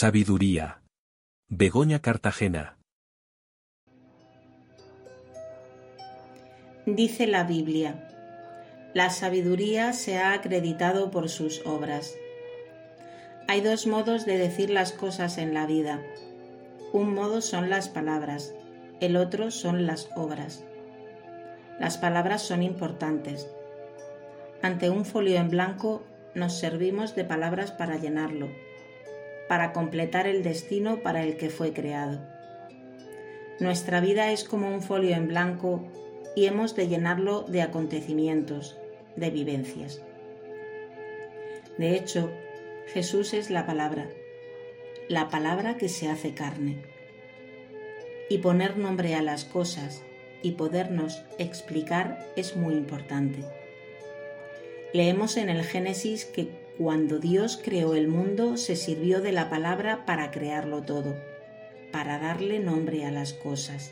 Sabiduría. Begoña Cartagena. Dice la Biblia, la sabiduría se ha acreditado por sus obras. Hay dos modos de decir las cosas en la vida. Un modo son las palabras, el otro son las obras. Las palabras son importantes. Ante un folio en blanco nos servimos de palabras para llenarlo, para completar el destino para el que fue creado. Nuestra vida es como un folio en blanco y hemos de llenarlo de acontecimientos, de vivencias. De hecho, Jesús es la palabra, la palabra que se hace carne. Y poner nombre a las cosas y podernos explicar es muy importante. Leemos en el Génesis que cuando Dios creó el mundo se sirvió de la palabra para crearlo todo, para darle nombre a las cosas.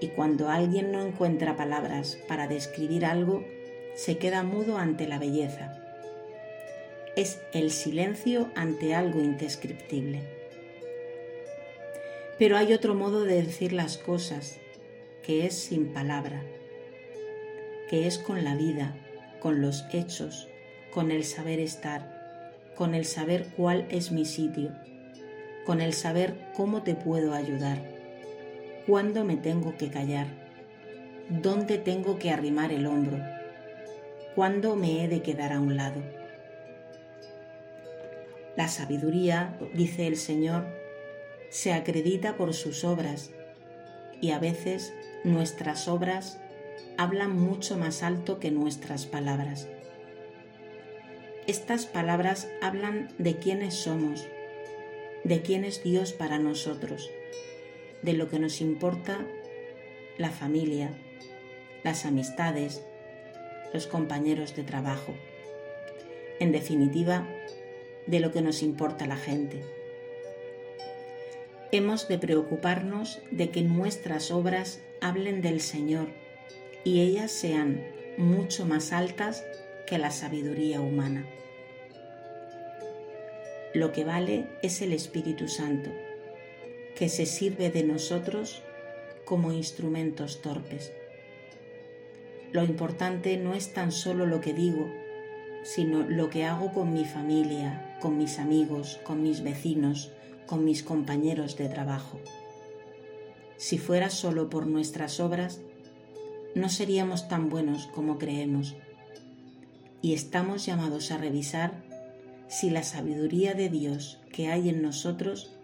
Y cuando alguien no encuentra palabras para describir algo, se queda mudo ante la belleza. Es el silencio ante algo indescriptible. Pero hay otro modo de decir las cosas, que es sin palabra, que es con la vida, con los hechos, con el saber estar, con el saber cuál es mi sitio, con el saber cómo te puedo ayudar, cuándo me tengo que callar, dónde tengo que arrimar el hombro, cuándo me he de quedar a un lado. La sabiduría, dice el Señor, se acredita por sus obras y a veces nuestras obras hablan mucho más alto que nuestras palabras. Estas palabras hablan de quiénes somos, de quién es Dios para nosotros, de lo que nos importa la familia, las amistades, los compañeros de trabajo. En definitiva, de lo que nos importa la gente. Hemos de preocuparnos de que nuestras obras hablen del Señor y ellas sean mucho más altas que la sabiduría humana. Lo que vale es el Espíritu Santo, que se sirve de nosotros como instrumentos torpes. Lo importante no es tan solo lo que digo, sino lo que hago con mi familia, con mis amigos, con mis vecinos, con mis compañeros de trabajo. Si fuera solo por nuestras obras, no seríamos tan buenos como creemos. Y estamos llamados a revisar si la sabiduría de Dios que hay en nosotros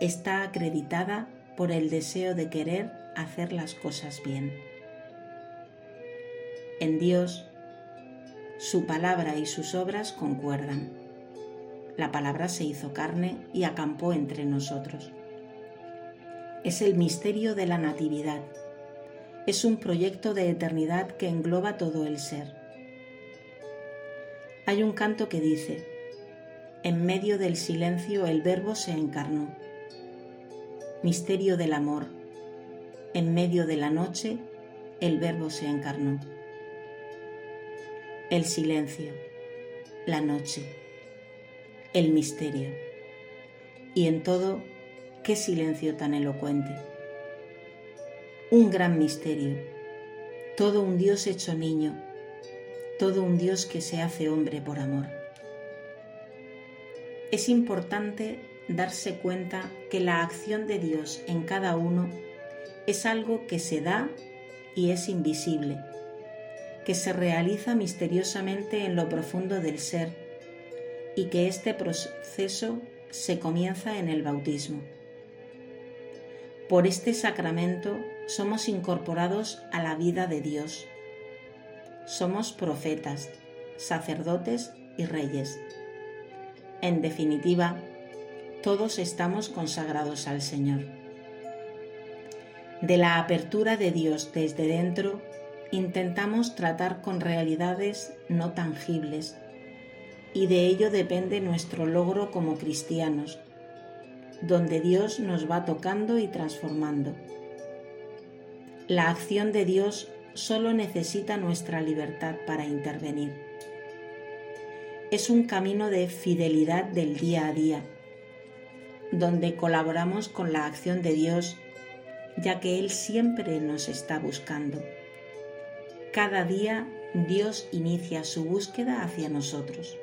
está acreditada por el deseo de querer hacer las cosas bien. En Dios, su palabra y sus obras concuerdan. La palabra se hizo carne y acampó entre nosotros. Es el misterio de la Natividad es un proyecto de eternidad que engloba todo el ser. Hay un canto que dice, en medio del silencio el verbo se encarnó. Misterio del amor, en medio de la noche el verbo se encarnó. El silencio, la noche, el misterio. Y en todo, qué silencio tan elocuente un gran misterio, todo un Dios hecho niño, todo un Dios que se hace hombre por amor. Es importante darse cuenta que la acción de Dios en cada uno es algo que se da y es invisible, que se realiza misteriosamente en lo profundo del ser y que este proceso se comienza en el bautismo. Por este sacramento somos incorporados a la vida de Dios. Somos profetas, sacerdotes y reyes. En definitiva, todos estamos consagrados al Señor. De la apertura de Dios desde dentro, intentamos tratar con realidades no tangibles y de ello depende nuestro logro como cristianos, donde Dios nos va tocando y transformando. La acción de Dios solo necesita nuestra libertad para intervenir. Es un camino de fidelidad del día a día, donde colaboramos con la acción de Dios, ya que Él siempre nos está buscando. Cada día Dios inicia su búsqueda hacia nosotros.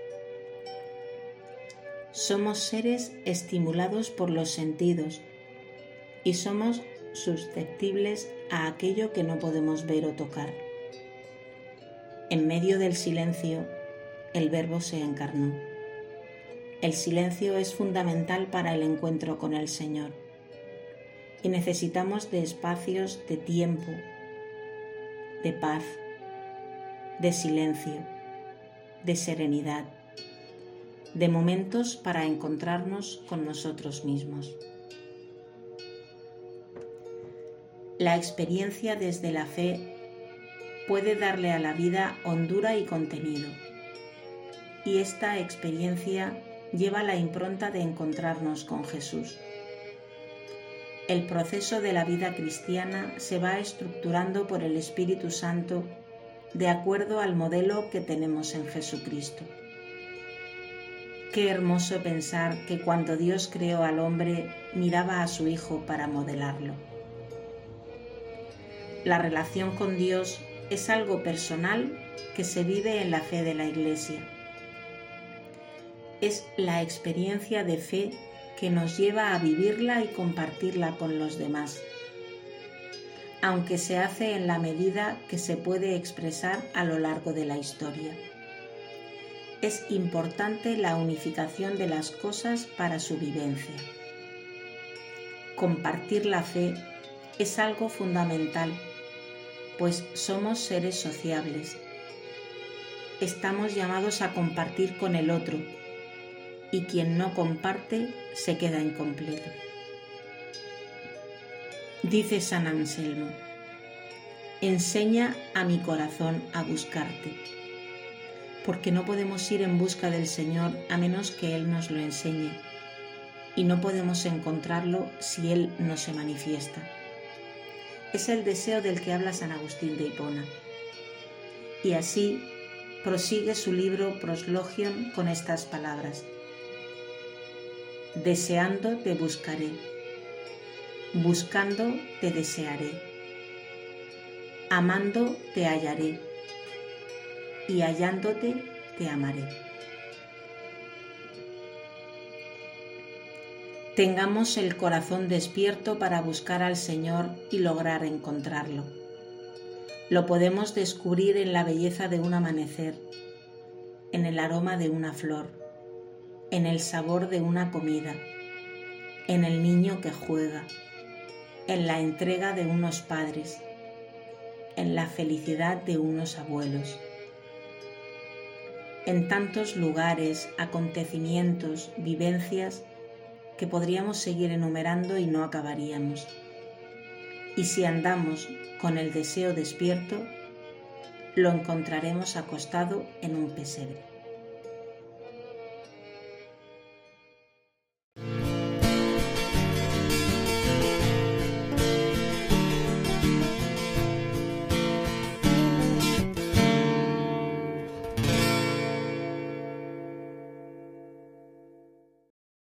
Somos seres estimulados por los sentidos y somos susceptibles a aquello que no podemos ver o tocar. En medio del silencio, el Verbo se encarnó. El silencio es fundamental para el encuentro con el Señor y necesitamos de espacios de tiempo, de paz, de silencio, de serenidad de momentos para encontrarnos con nosotros mismos. La experiencia desde la fe puede darle a la vida hondura y contenido, y esta experiencia lleva la impronta de encontrarnos con Jesús. El proceso de la vida cristiana se va estructurando por el Espíritu Santo de acuerdo al modelo que tenemos en Jesucristo. Qué hermoso pensar que cuando Dios creó al hombre miraba a su Hijo para modelarlo. La relación con Dios es algo personal que se vive en la fe de la Iglesia. Es la experiencia de fe que nos lleva a vivirla y compartirla con los demás, aunque se hace en la medida que se puede expresar a lo largo de la historia es importante la unificación de las cosas para su vivencia. Compartir la fe es algo fundamental, pues somos seres sociables. Estamos llamados a compartir con el otro y quien no comparte se queda incompleto. Dice San Anselmo, enseña a mi corazón a buscarte porque no podemos ir en busca del Señor a menos que Él nos lo enseñe, y no podemos encontrarlo si Él no se manifiesta. Es el deseo del que habla San Agustín de Hipona. Y así prosigue su libro Proslogion con estas palabras. Deseando te buscaré, buscando te desearé, amando te hallaré y hallándote te amaré. Tengamos el corazón despierto para buscar al Señor y lograr encontrarlo. Lo podemos descubrir en la belleza de un amanecer, en el aroma de una flor, en el sabor de una comida, en el niño que juega, en la entrega de unos padres, en la felicidad de unos abuelos en tantos lugares, acontecimientos, vivencias que podríamos seguir enumerando y no acabaríamos. Y si andamos con el deseo despierto, lo encontraremos acostado en un pesebre.